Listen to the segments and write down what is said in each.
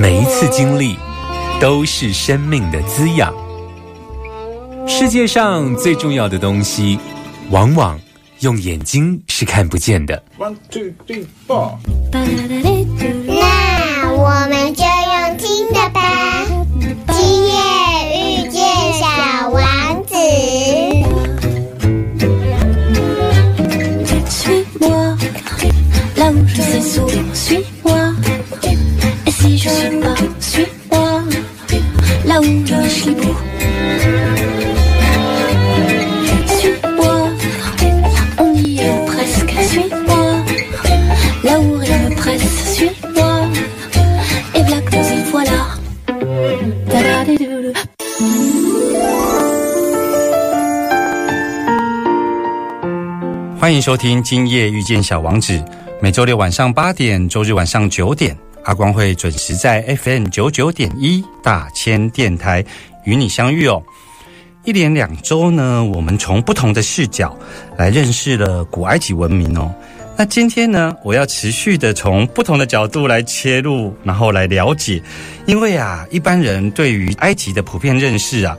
每一次经历都是生命的滋养。世界上最重要的东西，往往用眼睛是看不见的。One two three four。收听《今夜遇见小王子》，每周六晚上八点，周日晚上九点，阿光会准时在 FM 九九点一大千电台与你相遇哦。一连两周呢，我们从不同的视角来认识了古埃及文明哦。那今天呢，我要持续的从不同的角度来切入，然后来了解，因为啊，一般人对于埃及的普遍认识啊。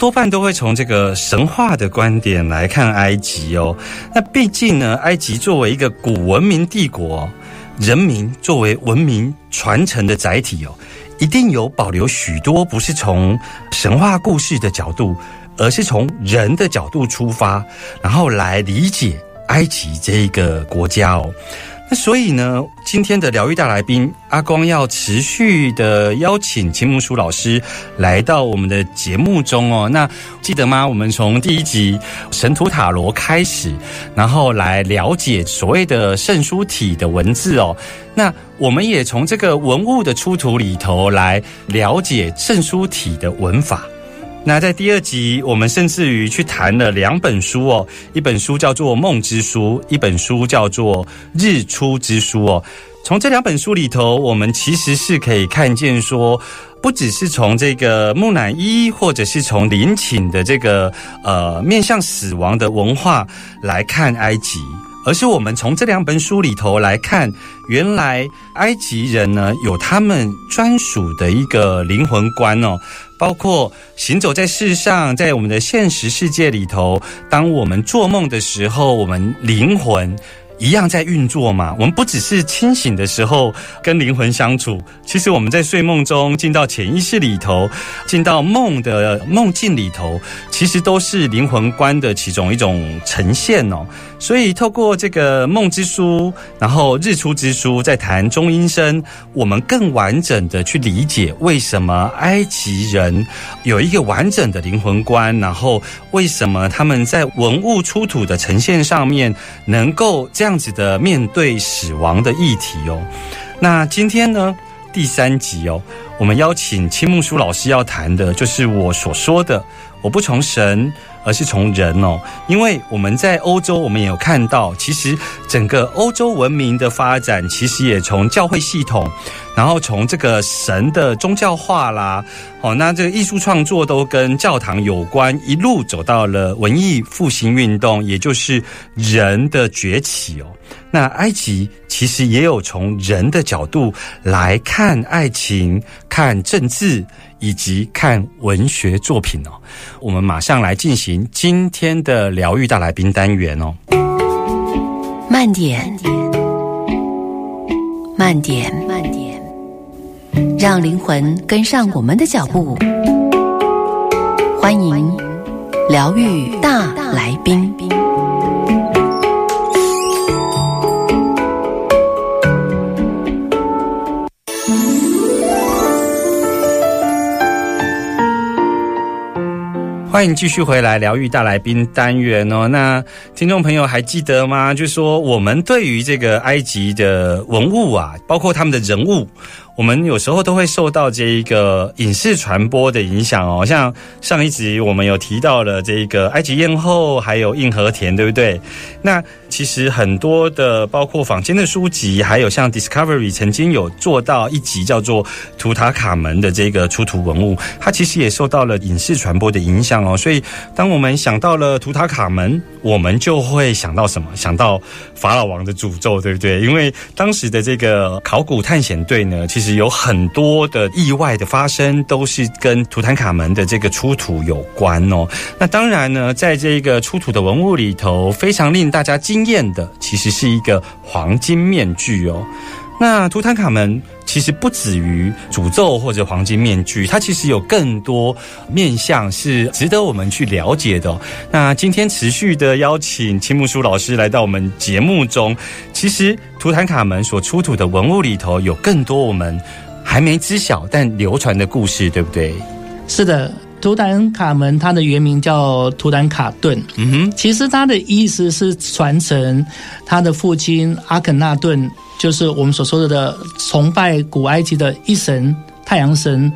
多半都会从这个神话的观点来看埃及哦。那毕竟呢，埃及作为一个古文明帝国，人民作为文明传承的载体哦，一定有保留许多不是从神话故事的角度，而是从人的角度出发，然后来理解埃及这一个国家哦。那所以呢，今天的疗愈大来宾阿光要持续的邀请秦木书老师来到我们的节目中哦。那记得吗？我们从第一集神图塔罗开始，然后来了解所谓的圣书体的文字哦。那我们也从这个文物的出土里头来了解圣书体的文法。那在第二集，我们甚至于去谈了两本书哦，一本书叫做《梦之书》，一本书叫做《日出之书》哦。从这两本书里头，我们其实是可以看见说，不只是从这个木乃伊，或者是从陵寝的这个呃面向死亡的文化来看埃及，而是我们从这两本书里头来看，原来埃及人呢有他们专属的一个灵魂观哦。包括行走在世上，在我们的现实世界里头，当我们做梦的时候，我们灵魂一样在运作嘛。我们不只是清醒的时候跟灵魂相处，其实我们在睡梦中进到潜意识里头，进到梦的梦境里头，其实都是灵魂观的其中一种呈现哦。所以，透过这个梦之书，然后日出之书，在谈中阴身，我们更完整的去理解为什么埃及人有一个完整的灵魂观，然后为什么他们在文物出土的呈现上面能够这样样子的面对死亡的议题哦。那今天呢，第三集哦，我们邀请青木书老师要谈的，就是我所说的，我不从神。而是从人哦，因为我们在欧洲，我们也有看到，其实整个欧洲文明的发展，其实也从教会系统，然后从这个神的宗教化啦，哦，那这个艺术创作都跟教堂有关，一路走到了文艺复兴运动，也就是人的崛起哦。那埃及其实也有从人的角度来看爱情、看政治以及看文学作品哦。我们马上来进行今天的疗愈大来宾单元哦。慢点，慢点，慢点，让灵魂跟上我们的脚步。欢迎疗愈大来宾。欢迎继续回来疗愈大来宾单元哦。那听众朋友还记得吗？就说我们对于这个埃及的文物啊，包括他们的人物。我们有时候都会受到这一个影视传播的影响哦，像上一集我们有提到了这个埃及艳后，还有硬和田，对不对？那其实很多的，包括坊间的书籍，还有像 Discovery 曾经有做到一集叫做图塔卡门的这个出土文物，它其实也受到了影视传播的影响哦。所以，当我们想到了图塔卡门，我们就会想到什么？想到法老王的诅咒，对不对？因为当时的这个考古探险队呢，其实有很多的意外的发生，都是跟图坦卡门的这个出土有关哦。那当然呢，在这个出土的文物里头，非常令大家惊艳的，其实是一个黄金面具哦。那图坦卡门其实不止于诅咒或者黄金面具，它其实有更多面向是值得我们去了解的。那今天持续的邀请青木书老师来到我们节目中，其实图坦卡门所出土的文物里头有更多我们还没知晓但流传的故事，对不对？是的，图坦卡门它的原名叫图坦卡顿，嗯哼，其实它的意思是传承他的父亲阿肯纳顿。就是我们所说的崇拜古埃及的一神太阳神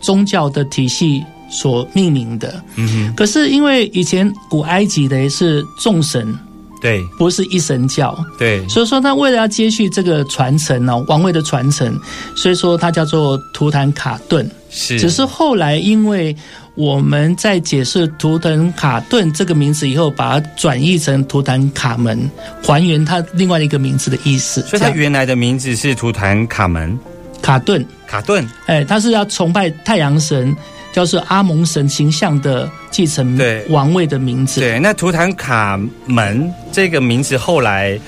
宗教的体系所命名的。嗯哼，可是因为以前古埃及的是众神，对，不是一神教，对，所以说他为了要接续这个传承呢，王位的传承，所以说他叫做图坦卡顿。是，只是后来因为。我们在解释图腾卡顿这个名字以后，把它转译成图坦卡门，还原它另外一个名字的意思。所以它原来的名字是图坦卡门卡顿卡顿。哎，他是要崇拜太阳神，就是阿蒙神形象的继承王位的名字。对，那图坦卡门这个名字后来。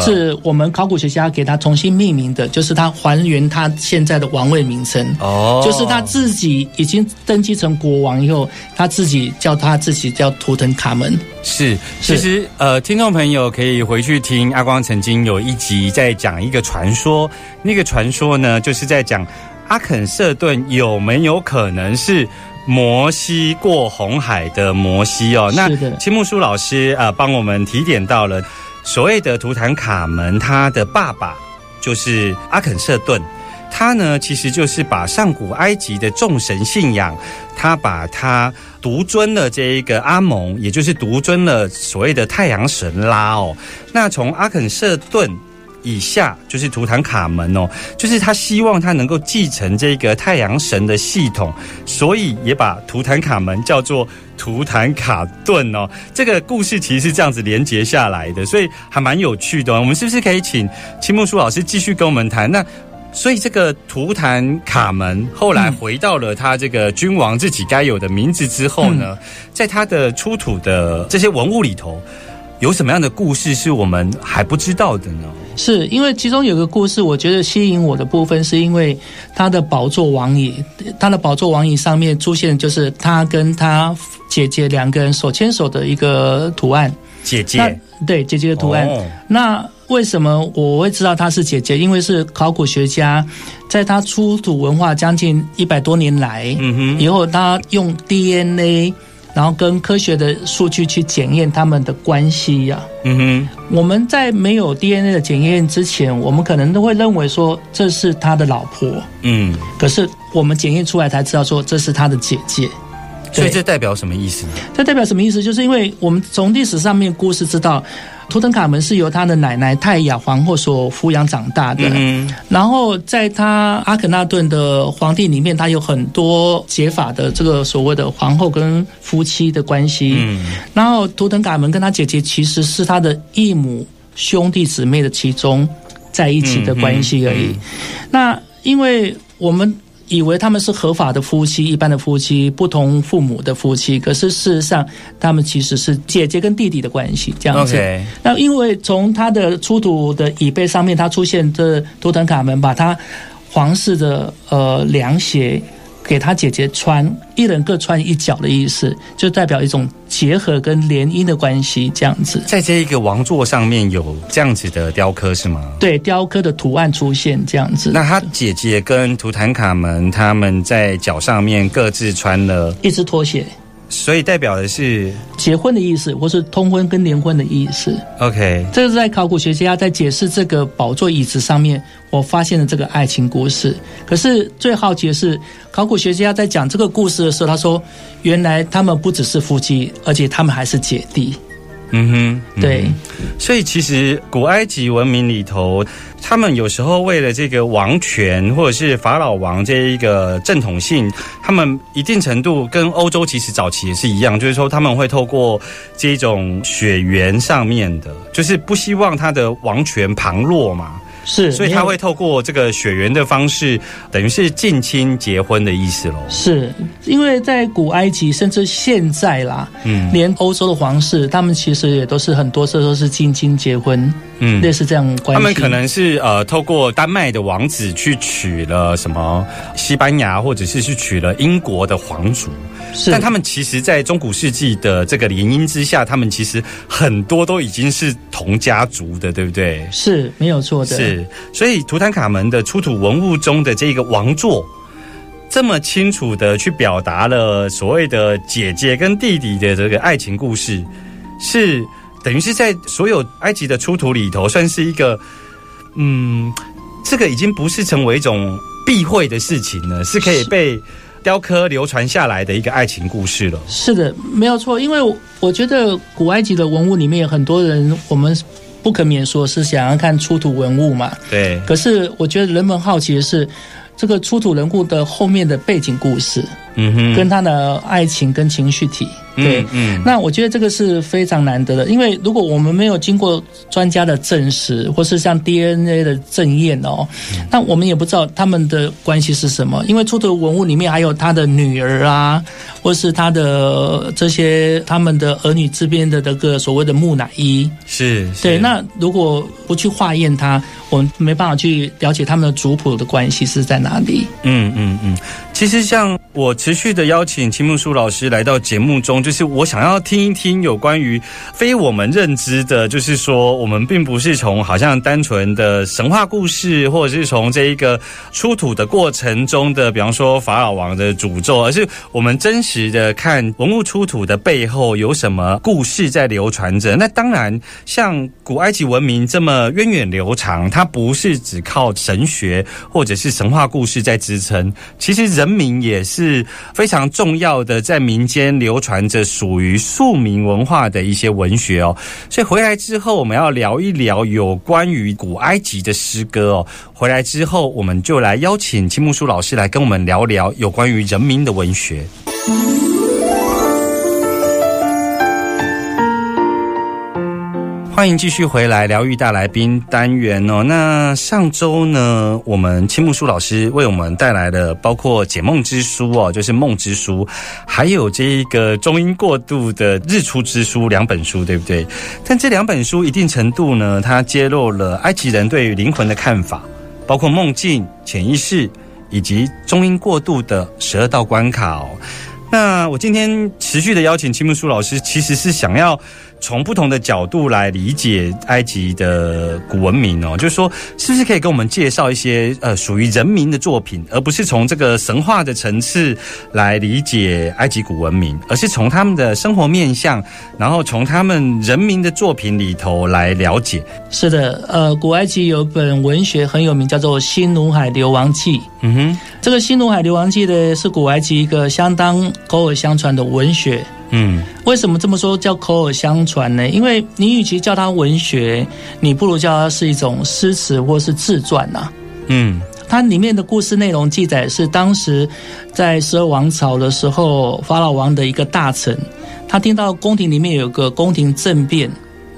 是我们考古学家给他重新命名的，就是他还原他现在的王位名称。哦，就是他自己已经登基成国王以后，他自己叫他自己叫图腾卡门。是，其实呃，听众朋友可以回去听阿光曾经有一集在讲一个传说，那个传说呢，就是在讲阿肯色顿有没有可能是摩西过红海的摩西哦？那青木书老师啊，帮我们提点到了。所谓的图坦卡门，他的爸爸就是阿肯色顿，他呢其实就是把上古埃及的众神信仰，他把他独尊了这一个阿蒙，也就是独尊了所谓的太阳神拉哦。那从阿肯色顿。以下就是图坦卡门哦，就是他希望他能够继承这个太阳神的系统，所以也把图坦卡门叫做图坦卡顿哦。这个故事其实是这样子连接下来的，所以还蛮有趣的。我们是不是可以请青木书老师继续跟我们谈？那所以这个图坦卡门后来回到了他这个君王自己该有的名字之后呢，在他的出土的这些文物里头。有什么样的故事是我们还不知道的呢？是因为其中有个故事，我觉得吸引我的部分，是因为他的宝座王椅，他的宝座王椅上面出现就是他跟他姐姐两个人手牵手的一个图案。姐姐，对姐姐的图案。那为什么我会知道她是姐姐？因为是考古学家在他出土文化将近一百多年来，嗯哼，以后他用 DNA。然后跟科学的数据去检验他们的关系呀。嗯哼，我们在没有 DNA 的检验之前，我们可能都会认为说这是他的老婆。嗯，可是我们检验出来才知道说这是他的姐姐。所以这代表什么意思呢？这代表什么意思？就是因为我们从历史上面故事知道，图腾卡门是由他的奶奶泰雅皇后所抚养长大的。嗯，然后在他阿肯纳顿的皇帝里面，他有很多解法的这个所谓的皇后跟夫妻的关系。嗯，然后图腾卡门跟他姐姐其实是他的异母兄弟姊妹的其中在一起的关系而已。那因为我们。以为他们是合法的夫妻，一般的夫妻，不同父母的夫妻。可是事实上，他们其实是姐姐跟弟弟的关系，这样子。那因为从他的出土的椅背上面，他出现这图腾卡门，把他皇室的呃凉鞋。给他姐姐穿，一人各穿一角的意思，就代表一种结合跟联姻的关系，这样子。在这一个王座上面有这样子的雕刻是吗？对，雕刻的图案出现这样子。那他姐姐跟图坦卡门他们在脚上面各自穿了一只拖鞋，所以代表的是结婚的意思，或是通婚跟联婚的意思。OK，这是在考古学家在解释这个宝座椅子上面，我发现了这个爱情故事。可是最好奇的是，考古学家在讲这个故事的时候，他说，原来他们不只是夫妻，而且他们还是姐弟。嗯哼，嗯对，所以其实古埃及文明里头，他们有时候为了这个王权或者是法老王这一个正统性，他们一定程度跟欧洲其实早期也是一样，就是说他们会透过这种血缘上面的，就是不希望他的王权旁落嘛。是，所以他会透过这个血缘的方式，等于是近亲结婚的意思喽。是因为在古埃及，甚至现在啦，嗯连欧洲的皇室，他们其实也都是很多时候都是近亲结婚，嗯类似这样的关系。他们可能是呃，透过丹麦的王子去娶了什么西班牙，或者是去娶了英国的皇族。是，但他们其实，在中古世纪的这个联姻之下，他们其实很多都已经是同家族的，对不对？是没有错的。是，所以图坦卡门的出土文物中的这个王座，这么清楚的去表达了所谓的姐姐跟弟弟的这个爱情故事，是等于是在所有埃及的出土里头，算是一个，嗯，这个已经不是成为一种避讳的事情了，是可以被雕刻流传下来的一个爱情故事了。是的，没有错。因为我我觉得古埃及的文物里面有很多人，我们不可免说是想要看出土文物嘛。对，可是我觉得人们好奇的是，这个出土人物的后面的背景故事，嗯哼，跟他的爱情跟情绪体。对，嗯，那我觉得这个是非常难得的，因为如果我们没有经过专家的证实，或是像 DNA 的证验哦，嗯那我们也不知道他们的关系是什么。因为出土文物里面还有他的女儿啊，或是他的这些他们的儿女之边的这个所谓的木乃伊。是，是对，那如果不去化验它，我们没办法去了解他们的族谱的关系是在哪里。嗯嗯嗯，其实像我持续的邀请秦木树老师来到节目中，就是我想要听一听有关于非我们认知的，就是说我们并不是从好像单纯的神话故事，或者是从这一个出土的过程中的，比方说法老王的诅咒，而是我们真实的看文物出土的背后有什么故事在流传着。那当然，像古埃及文明这么源远流长，它不是只靠神学或者是神话故事在支撑，其实人民也是非常重要的，在民间流传这属于庶民文化的一些文学哦。所以回来之后，我们要聊一聊有关于古埃及的诗歌哦。回来之后，我们就来邀请青木书老师来跟我们聊聊有关于人民的文学。欢迎继续回来疗愈大来宾单元哦。那上周呢，我们青木书老师为我们带来了包括《解梦之书》哦，就是《梦之书》，还有这一个中英过渡的《日出之书》两本书，对不对？但这两本书一定程度呢，它揭露了埃及人对于灵魂的看法，包括梦境、潜意识以及中英过渡的十二道关卡哦。那我今天持续的邀请青木书老师，其实是想要从不同的角度来理解埃及的古文明哦，就是说，是不是可以跟我们介绍一些呃属于人民的作品，而不是从这个神话的层次来理解埃及古文明，而是从他们的生活面向，然后从他们人民的作品里头来了解。是的，呃，古埃及有本文学很有名，叫做《新努海流亡记》。嗯哼，这个《新努海流亡记》呢，是古埃及一个相当口耳相传的文学。嗯，为什么这么说叫口耳相传呢？因为你与其叫它文学，你不如叫它是一种诗词或是自传呐、啊。嗯，它里面的故事内容记载是当时在十二王朝的时候，法老王的一个大臣，他听到宫廷里面有个宫廷政变，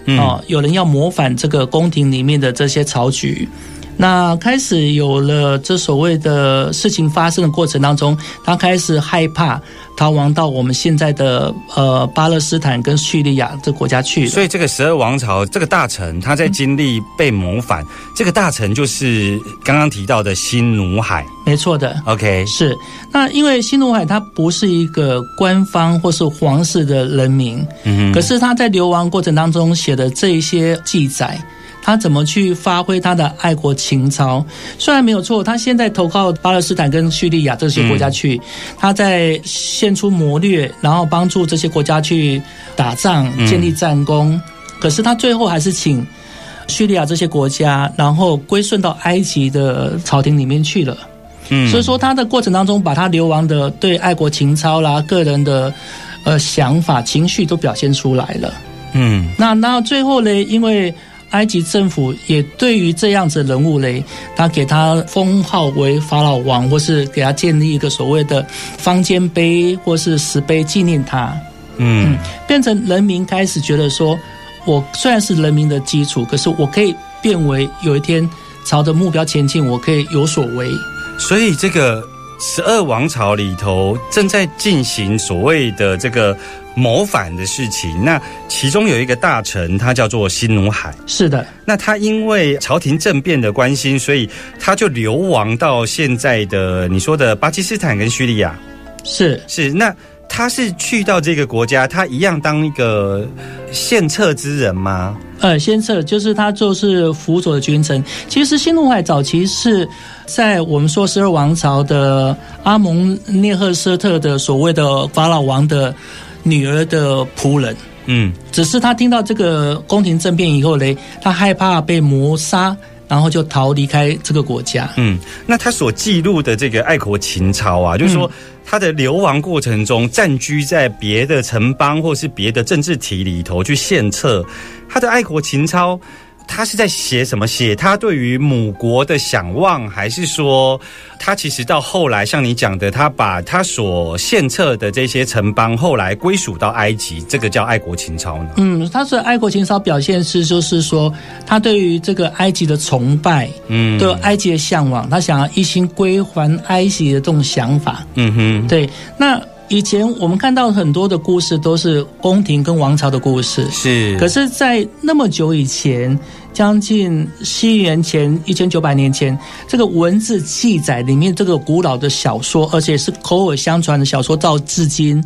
嗯哦，有人要模反这个宫廷里面的这些朝局。那开始有了这所谓的事情发生的过程当中，他开始害怕逃亡到我们现在的呃巴勒斯坦跟叙利亚这国家去。所以这个十二王朝这个大臣，他在经历被谋反，这个大臣就是刚刚提到的新努海。没错的，OK，是。那因为新努海他不是一个官方或是皇室的人名，嗯，可是他在流亡过程当中写的这一些记载，他怎么去发挥他的爱国情操。虽然没有错，他现在投靠巴勒斯坦跟叙利亚这些国家去，他在献出谋略，然后帮助这些国家去打仗、建立战功。可是他最后还是请叙利亚这些国家，然后归顺到埃及的朝廷里面去了。嗯所以说他的过程当中，把他流亡的对爱国情操啦、个人的呃想法、情绪都表现出来了。嗯那那最后呢，因为埃及政府也对于这样子的人物嘞，他给他封号为法老王，或是给他建立一个所谓的方尖碑或是石碑纪念他，嗯变成人民开始觉得说，我虽然是人民的基础，可是我可以变为有一天朝着目标前进，我可以有所为。所以这个十二王朝里头正在进行所谓的这个谋反的事情。那其中有一个大臣，他叫做辛努海。是的，那他因为朝廷政变的关心，所以他就流亡到现在的你说的巴基斯坦跟叙利亚。是是，那他是去到这个国家，他一样当一个献策之人吗？呃，先策就是他就是辅佐的君臣。其实新努海早期是在我们说十二王朝的阿蒙涅赫舍特的所谓的法老王的女儿的仆人。嗯只是他听到这个宫廷政变以后嘞，他害怕被谋杀，然后就逃离开这个国家。嗯，那他所记录的这个爱国情操啊，就是说他的流亡过程中暂居在别的城邦或是别的政治体里头去献策，他的爱国情操。他是在写什么？写他对于母国的想望，还是说他其实到后来像你讲的，他把他所献策的这些城邦后来归属到埃及，这个叫爱国情操呢？嗯，他是爱国情操表现是，就是说他对于这个埃及的崇拜，嗯对埃及的向往，他想要一心归还埃及的这种想法。嗯哼，对，那以前我们看到很多的故事都是宫廷跟王朝的故事，是，可是，在那么久以前，将近西元前一千九百年前，这个文字记载里面这个古老的小说，而且是口耳相传的小说，到至今，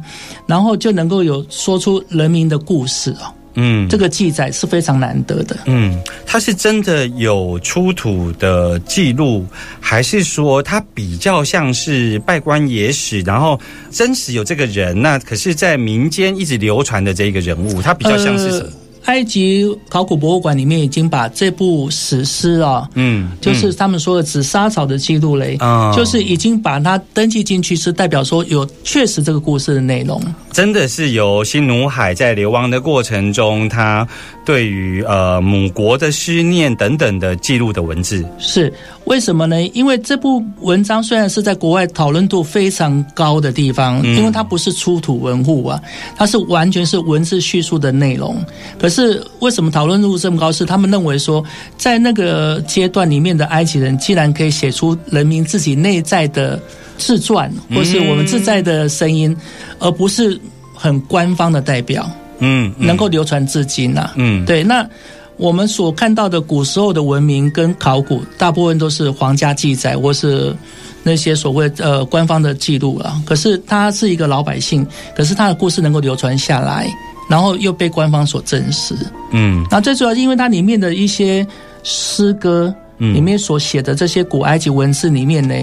然后就能够有说出人民的故事哦。嗯这个记载是非常难得的。嗯，它是真的有出土的记录，还是说它比较像是拜官野史，然后真实有这个人，那可是在民间一直流传的这一个人物，他比较像是什么？埃及考古博物馆里面已经把这部史诗啊，嗯，就是他们说的紫砂草的记录嘞，嗯就是已经把它登记进去，是代表说有确实这个故事的内容。真的是由新努海在流亡的过程中，他对于呃母国的思念等等的记录的文字。是为什么呢？因为这部文章虽然是在国外讨论度非常高的地方，嗯因为它不是出土文物啊，它是完全是文字叙述的内容。可是为什么讨论度这么高？是他们认为说，在那个阶段里面的埃及人，既然可以写出人民自己内在的自传，或是我们自在的声音，而不是很官方的代表。嗯，嗯能够流传至今呐、嗯对，那我们所看到的古时候的文明跟考古，大部分都是皇家记载或是那些所谓呃官方的记录啊。可是他是一个老百姓，可是他的故事能够流传下来，然后又被官方所证实。嗯那最主要是因为它里面的一些诗歌。嗯里面所写的这些古埃及文字里面呢，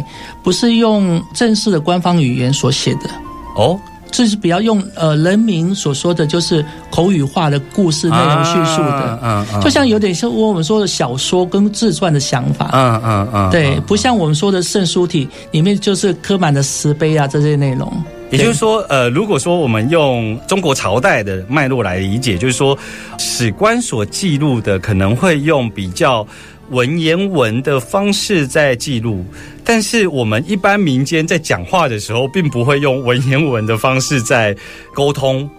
不是用正式的官方语言所写的，哦，这是比较用呃人民所说的就是口语化的故事内容叙述的，嗯嗯，就像有点像我们说的小说跟自传的想法。嗯嗯嗯，对，嗯不像我们说的圣书体里面就是刻满了石碑啊这些内容。也就是说，呃，如果说我们用中国朝代的脉络来理解，就是说，史官所记录的可能会用比较文言文的方式在记录，但是我们一般民间在讲话的时候，并不会用文言文的方式在沟通，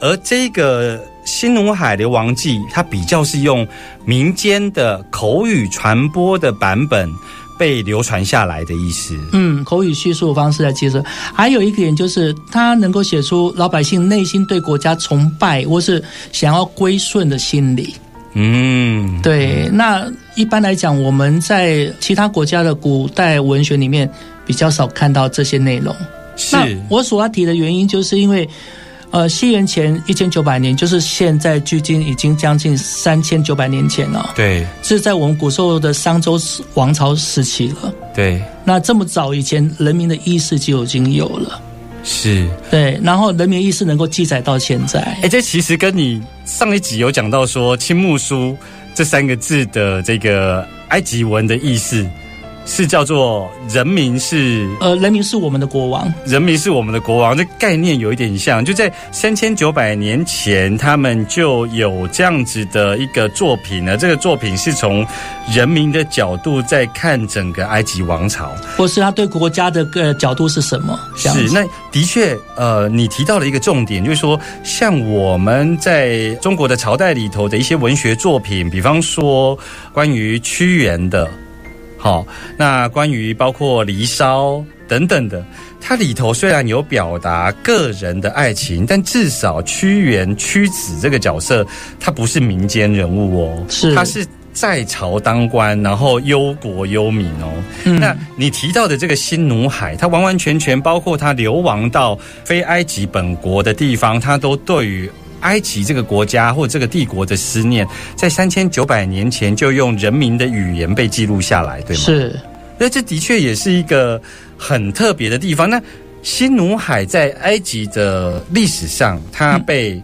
而这个。新努海流亡记，它比较是用民间的口语传播的版本被流传下来的意思。嗯，口语叙述的方式来接受。还有一个点就是，它能够写出老百姓内心对国家崇拜或是想要归顺的心理。嗯，对，那一般来讲，我们在其他国家的古代文学里面比较少看到这些内容。是那我所要提的原因，就是因为，呃，西元前一千九百年，就是现在距今已经将近三千九百年前了。对是在我们古时候的商周王朝时期了。对那这么早以前，人民的意识就已经有了。是。对，然后人民意识能够记载到现在。哎，这其实跟你上一集有讲到说“青木书”这三个字的这个埃及文的意思，是叫做“人民是呃，人民是我们的国王。人民是我们的国王”，这概念有一点像。就在三千九百年前，他们就有这样子的一个作品呢。这个作品是从人民的角度在看整个埃及王朝。或是他对国家的个角度是什么？是，那的确，呃，你提到了一个重点，就是说，像我们在中国的朝代里头的一些文学作品，比方说关于屈原的，好、那关于包括《离骚》等等的，它里头虽然有表达个人的爱情，但至少屈原屈子这个角色，他不是民间人物哦，是他是。在朝当官，然后忧国忧民哦。嗯那你提到的这个新奴海，它完完全全包括他流亡到非埃及本国的地方，他都对于埃及这个国家或这个帝国的思念，在三千九百年前就用人民的语言被记录下来，对吗？。是那这的确也是一个很特别的地方。那新努海在埃及的历史上，它被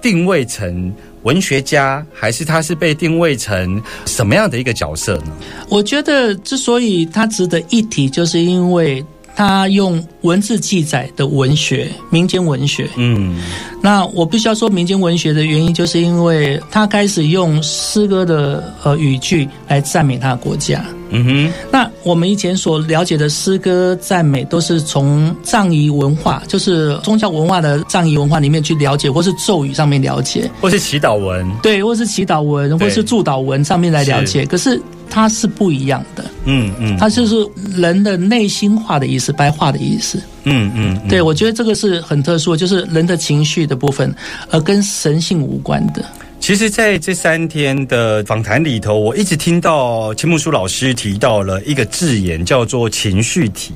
定位成文学家，还是它是被定位成什么样的一个角色呢？我觉得之所以它值得一提，就是因为它用文字记载的文学，民间文学。嗯，那我必须要说民间文学的原因，就是因为他开始用诗歌的呃语句来赞美他的国家。嗯哼，那我们以前所了解的诗歌赞美，都是从藏彝文化，就是宗教文化的藏彝文化里面去了解，或是咒语上面了解，或是祈祷文，对，或是祈祷文，或是祝祷文上面来了解。可是它是不一样的，嗯嗯，它就是人的内心话的意思，白话的意思。嗯嗯，嗯对，我觉得这个是很特殊，就是人的情绪的部分，而跟神性无关的。其实，在这三天的访谈里头，我一直听到秦木书老师提到了一个字眼，叫做情绪体，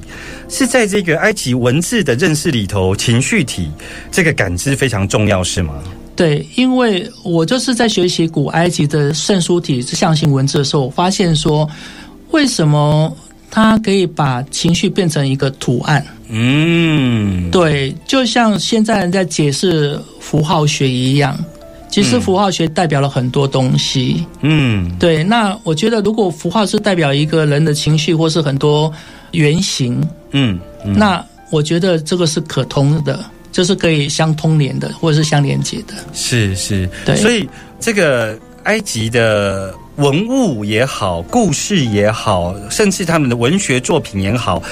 是在这个埃及文字的认识里头，情绪体这个感知非常重要，是吗？对，因为我就是在学习古埃及的圣书体象形文字的时候，我发现说，为什么它可以把情绪变成一个图案？嗯，对，就像现在人在解释符号学一样，其实符号学代表了很多东西。嗯，对，那我觉得如果符号是代表一个人的情绪，或是很多原型，嗯，嗯那我觉得这个是可通的，就是可以相通连的，或者是相连接的。是是，对所以这个埃及的文物也好，故事也好，甚至他们的文学作品也好，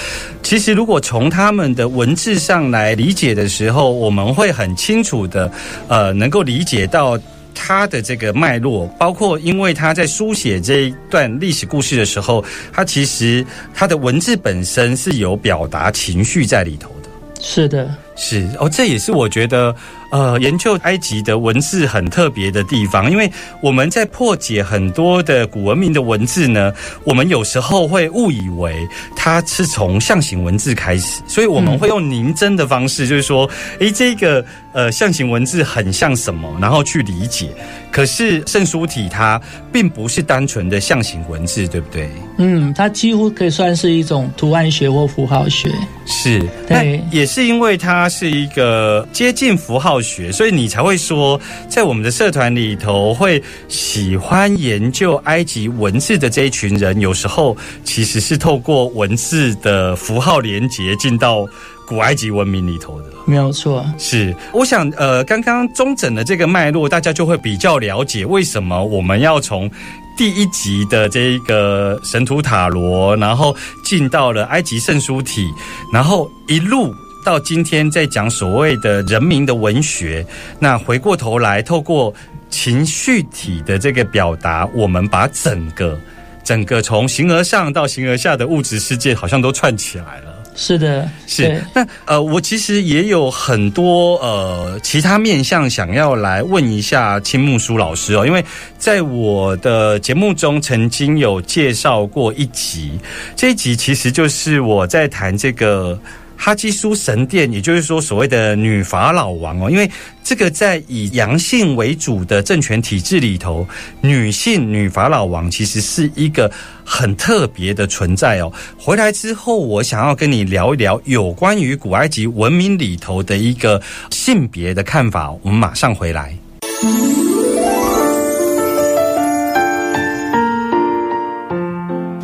其实如果从他们的文字上来理解的时候，我们会很清楚的，呃，能够理解到。他的这个脉络，包括因为他在书写这一段历史故事的时候，他其实他的文字本身是有表达情绪在里头的。是的，是哦，这也是我觉得呃，研究埃及的文字很特别的地方，因为我们在破解很多的古文明的文字呢，我们有时候会误以为它是从象形文字开始，所以我们会用凝真的方式，就是说，诶，这个呃象形文字很像什么，然后去理解。可是圣书体它并不是单纯的象形文字，对不对？嗯，它几乎可以算是一种图案学或符号学。是，那对也是因为它是一个接近符号学，所以你才会说，在我们的社团里头会喜欢研究埃及文字的这一群人，有时候其实是透过文字的符号连接进到古埃及文明里头的。没有错，是，我想，呃，刚刚中整的这个脉络，大家就会比较了解为什么我们要从第一集的这一个神图塔罗，然后进到了埃及圣书体，然后一路到今天在讲所谓的人民的文学。那回过头来，透过情绪体的这个表达，我们把整个整个从形而上到形而下的物质世界，好像都串起来了。是的，是，那呃，我其实也有很多呃其他面向想要来问一下青木书老师哦，因为在我的节目中曾经有介绍过一集，这一集其实就是我在谈这个哈基苏神殿，也就是说所谓的女法老王哦，因为这个在以阳性为主的政权体制里头，女性女法老王其实是一个很特别的存在哦。回来之后，我想要跟你聊一聊有关于古埃及文明里头的一个性别的看法。我们马上回来。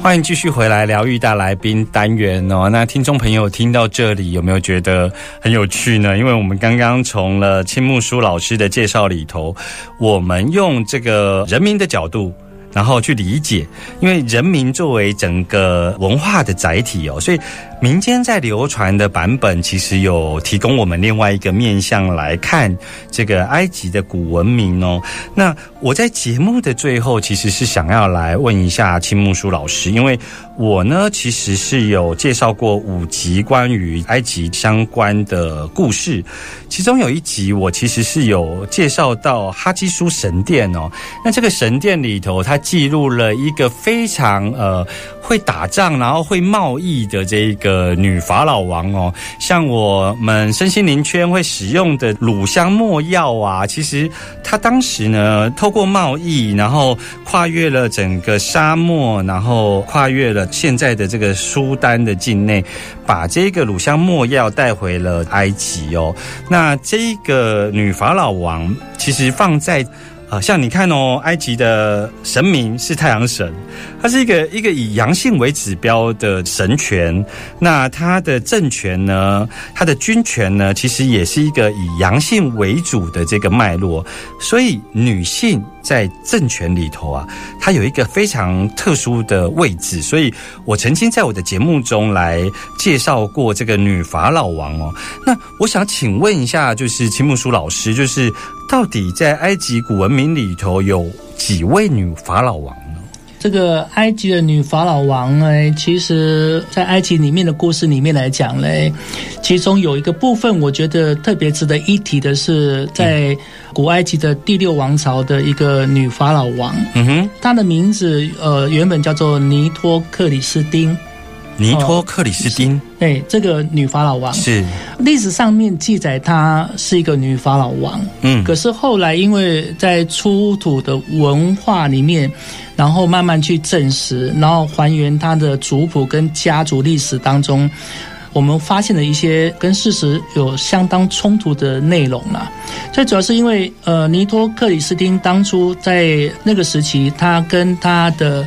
欢迎继续回来疗愈大来宾单元哦。那听众朋友听到这里有没有觉得很有趣呢？因为我们刚刚从了青木书老师的介绍里头，我们用这个人民的角度。然后去理解，因为人民作为整个文化的载体哦，所以民间在流传的版本其实有提供我们另外一个面向来看这个埃及的古文明哦。那我在节目的最后其实是想要来问一下青木书老师，因为我呢其实是有介绍过五集关于埃及相关的故事，其中有一集我其实是有介绍到哈基苏神殿哦。那这个神殿里头它记录了一个非常呃会打仗，然后会贸易的这一个呃女法老王哦，像我们身心灵圈会使用的乳香没药啊，其实她当时呢透过贸易，然后跨越了整个沙漠，然后跨越了现在的这个苏丹的境内，把这个乳香没药带回了埃及哦。那这个女法老王其实放在。啊，像你看哦，埃及的神明是太阳神，它是一个一个以阳性为指标的神权。那它的政权呢，它的军权呢，其实也是一个以阳性为主的这个脉络。所以女性在政权里头啊，它有一个非常特殊的位置。所以我曾经在我的节目中来介绍过这个女法老王哦。那我想请问一下，就是秦木书老师，就是。到底在埃及古文明里头有几位女法老王？这个埃及的女法老王呢，其实在埃及里面的故事里面来讲嘞，其中有一个部分，我觉得特别值得一提的是，在古埃及的第六王朝的一个女法老王。嗯哼，她的名字呃原本叫做尼托克里斯丁。尼托克里斯汀，对，这个女法老王。是。历史上面记载她是一个女法老王，嗯，可是后来因为在出土的文化里面，然后慢慢去证实，然后还原她的族谱跟家族历史当中，我们发现了一些跟事实有相当冲突的内容了。最主要是因为呃，尼托克里斯汀当初在那个时期，他跟他的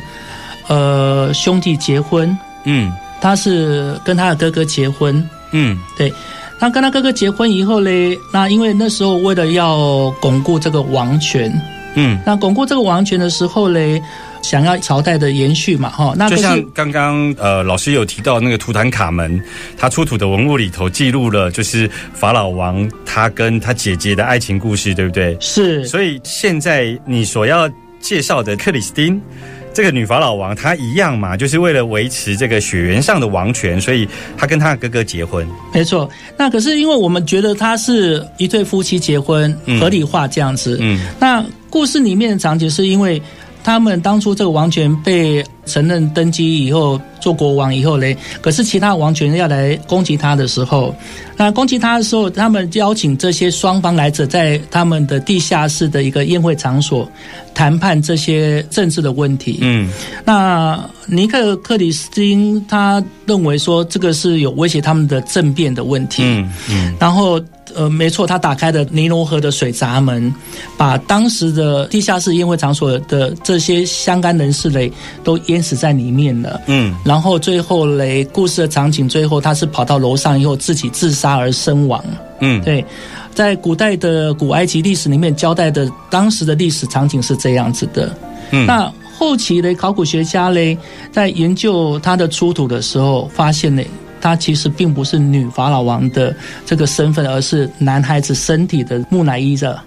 呃兄弟结婚。嗯，他是跟他的哥哥结婚。嗯，对，那跟他哥哥结婚以后嘞，那因为那时候为了要巩固这个王权，嗯，那巩固这个王权的时候嘞，想要朝代的延续嘛，哈，那就像刚刚呃老师有提到那个图坦卡门，他出土的文物里头记录了就是法老王他跟他姐姐的爱情故事，对不对？是，所以现在你所要介绍的克里斯汀。这个女法老王，她一样嘛，就是为了维持这个血缘上的王权，所以她跟她的哥哥结婚。没错，那可是因为我们觉得她是一对夫妻结婚，合理化这样子。嗯，那故事里面的场景是因为他们当初这个王权被。承认登基以后做国王以后嘞，可是其他王权要来攻击他的时候，那攻击他的时候，他们邀请这些双方来者在他们的地下室的一个宴会场所谈判这些政治的问题。嗯，那尼克克里斯汀他认为说这个是有威胁他们的政变的问题。嗯嗯，然后。呃，没错，他打开的尼罗河的水闸门，把当时的地下室宴会场所的这些相干人士嘞，都淹死在里面了。嗯，然后最后嘞，故事的场景最后他是跑到楼上以后自己自杀而身亡。嗯，对，在古代的古埃及历史里面交代的当时的历史场景是这样子的。嗯，那后期的考古学家嘞，在研究他的出土的时候，发现嘞。她其实并不是女法老王的这个身份，而是男孩子身体的木乃伊的。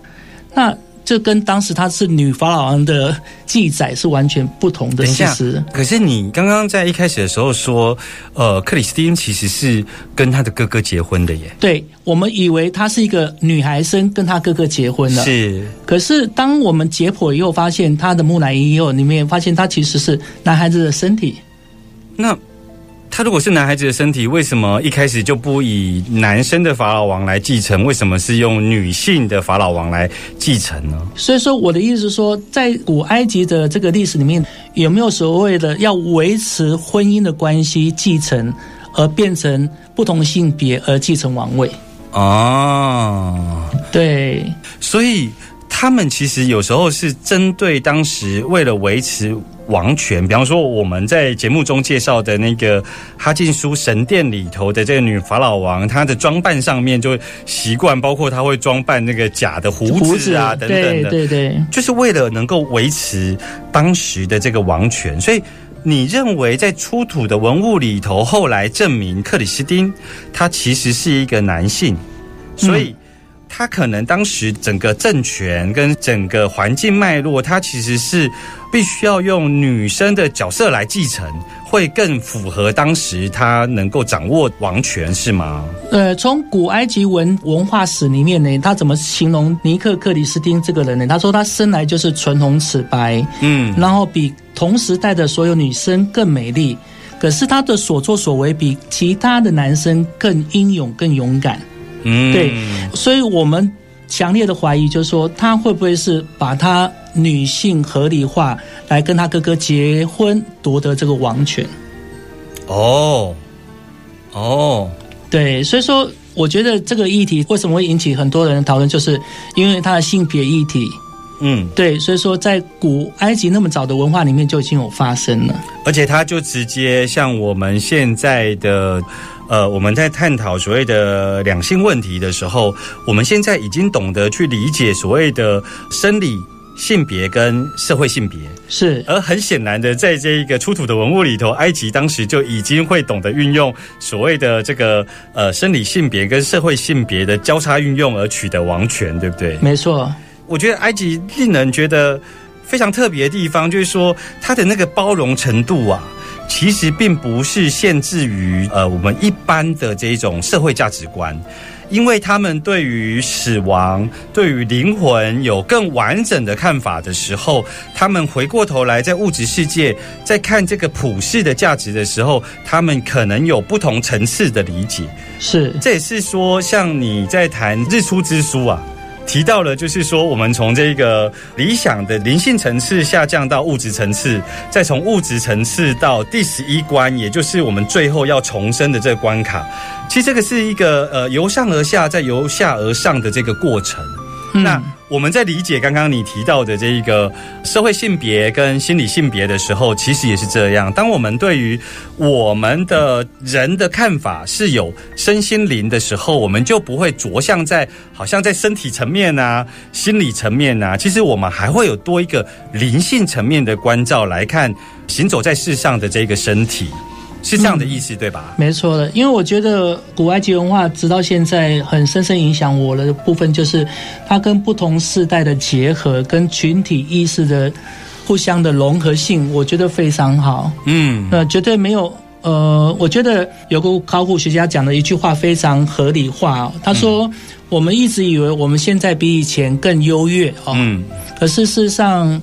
那这跟当时他是女法老王的记载是完全不同的事实。可是你刚刚在一开始的时候说，呃，克里斯汀其实是跟他的哥哥结婚的耶。对，我们以为他是一个女孩生跟他哥哥结婚了。是。可是当我们解剖以后，发现他的木乃伊以后，里面发现他其实是男孩子的身体。那。他如果是男孩子的身体，为什么一开始就不以男生的法老王来继承？为什么是用女性的法老王来继承呢？所以说，我的意思是说，在古埃及的这个历史里面，有没有所谓的要维持婚姻的关系继承，而变成不同性别而继承王位？哦，对，所以他们其实有时候是针对当时为了维持王权，比方说我们在节目中介绍的那个哈进书神殿里头的这个女法老王，她的装扮上面就习惯，包括她会装扮那个假的胡子啊等等的，对对对，就是为了能够维持当时的这个王权，所以。你认为在出土的文物里头，后来证明克里斯汀他其实是一个男性，所以他可能当时整个政权跟整个环境脉络，他其实是必须要用女生的角色来继承，会更符合当时他能够掌握王权，是吗？呃，从古埃及文文化史里面呢，他怎么形容尼克克里斯汀这个人呢？他说他生来就是唇红齿白，嗯，然后比同时代的所有女生更美丽，可是他的所作所为比其他的男生更英勇、更勇敢。嗯，对，所以我们强烈的怀疑，就是说他会不会是把他女性合理化，来跟他哥哥结婚，夺得这个王权？哦，哦，对，所以说我觉得这个议题为什么会引起很多人的讨论，就是因为他的性别议题。嗯，对，所以说在古埃及那么早的文化里面就已经有发生了。而且他就直接像我们现在的，呃，我们在探讨所谓的两性问题的时候，我们现在已经懂得去理解所谓的生理性别跟社会性别。是，而很显然的，在这一个出土的文物里头，埃及当时就已经会懂得运用所谓的这个呃生理性别跟社会性别的交叉运用而取得王权，对不对？没错。我觉得埃及令人觉得非常特别的地方，就是说它的那个包容程度啊，其实并不是限制于呃我们一般的这种社会价值观，因为他们对于死亡、对于灵魂有更完整的看法的时候，他们回过头来在物质世界在看这个普世的价值的时候，他们可能有不同层次的理解。是，这也是说，像你在谈日出之书啊。提到了，就是说，我们从这个理想的灵性层次下降到物质层次，再从物质层次到第十一关，也就是我们最后要重生的这个关卡。其实这个是一个呃由上而下，再由下而上的这个过程。那我们在理解刚刚你提到的这一个社会性别跟心理性别的时候，其实也是这样。当我们对于我们的人的看法是有身心灵的时候，我们就不会着相在好像在身体层面啊、心理层面啊，其实我们还会有多一个灵性层面的关照来看行走在世上的这个身体。是这样的意思，对吧？没错的，因为我觉得古埃及文化直到现在很深深影响我的部分，就是它跟不同世代的结合，跟群体意识的互相的融合性，我觉得非常好。嗯，呃，绝对没有。呃，我觉得有个考古学家讲的一句话非常合理化，他说：“我们一直以为我们现在比以前更优越哦，嗯，可是事实上。”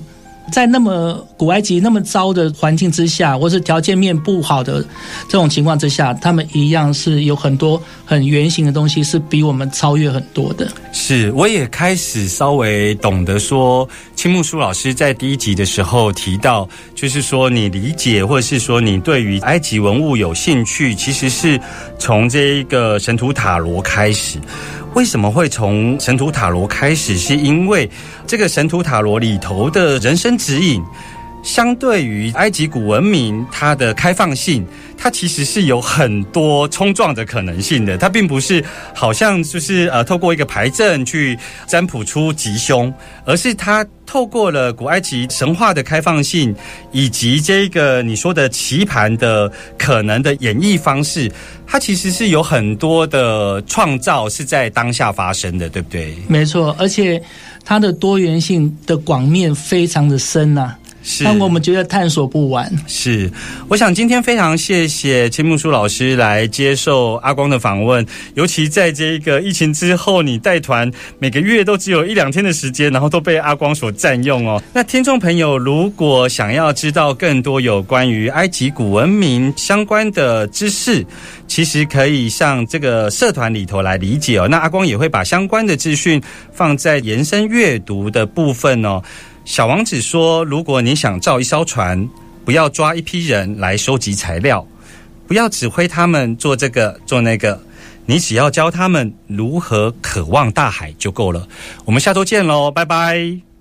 在那么古埃及那么糟的环境之下，或是条件面不好的这种情况之下，他们一样是有很多很圆形的东西，是比我们超越很多的。是，我也开始稍微懂得说，青木书老师在第一集的时候提到，就是说你理解，或者是说你对于埃及文物有兴趣，其实是从这一个神图塔罗开始。为什么会从神图塔罗开始？是因为这个神图塔罗里头的人生指引，相对于埃及古文明，它的开放性，它其实是有很多冲撞的可能性的。它并不是好像就是呃，透过一个牌阵去占卜出吉凶，而是它透过了古埃及神话的开放性，以及这个你说的棋盘的可能的演绎方式。它其实是有很多的创造是在当下发生的，对不对？没错，而且它的多元性的广面非常的深呐。但我们觉得探索不完。是，我想今天非常谢谢千木书老师来接受阿光的访问，尤其在这个疫情之后，你带团每个月都只有一两天的时间，然后都被阿光所占用哦。那听众朋友如果想要知道更多有关于埃及古文明相关的知识，其实可以上这个社团里头来理解哦。那阿光也会把相关的资讯放在延伸阅读的部分哦。小王子说：“如果你想造一艘船，不要抓一批人来收集材料，不要指挥他们做这个做那个，你只要教他们如何渴望大海就够了。”我们下周见喽，拜拜。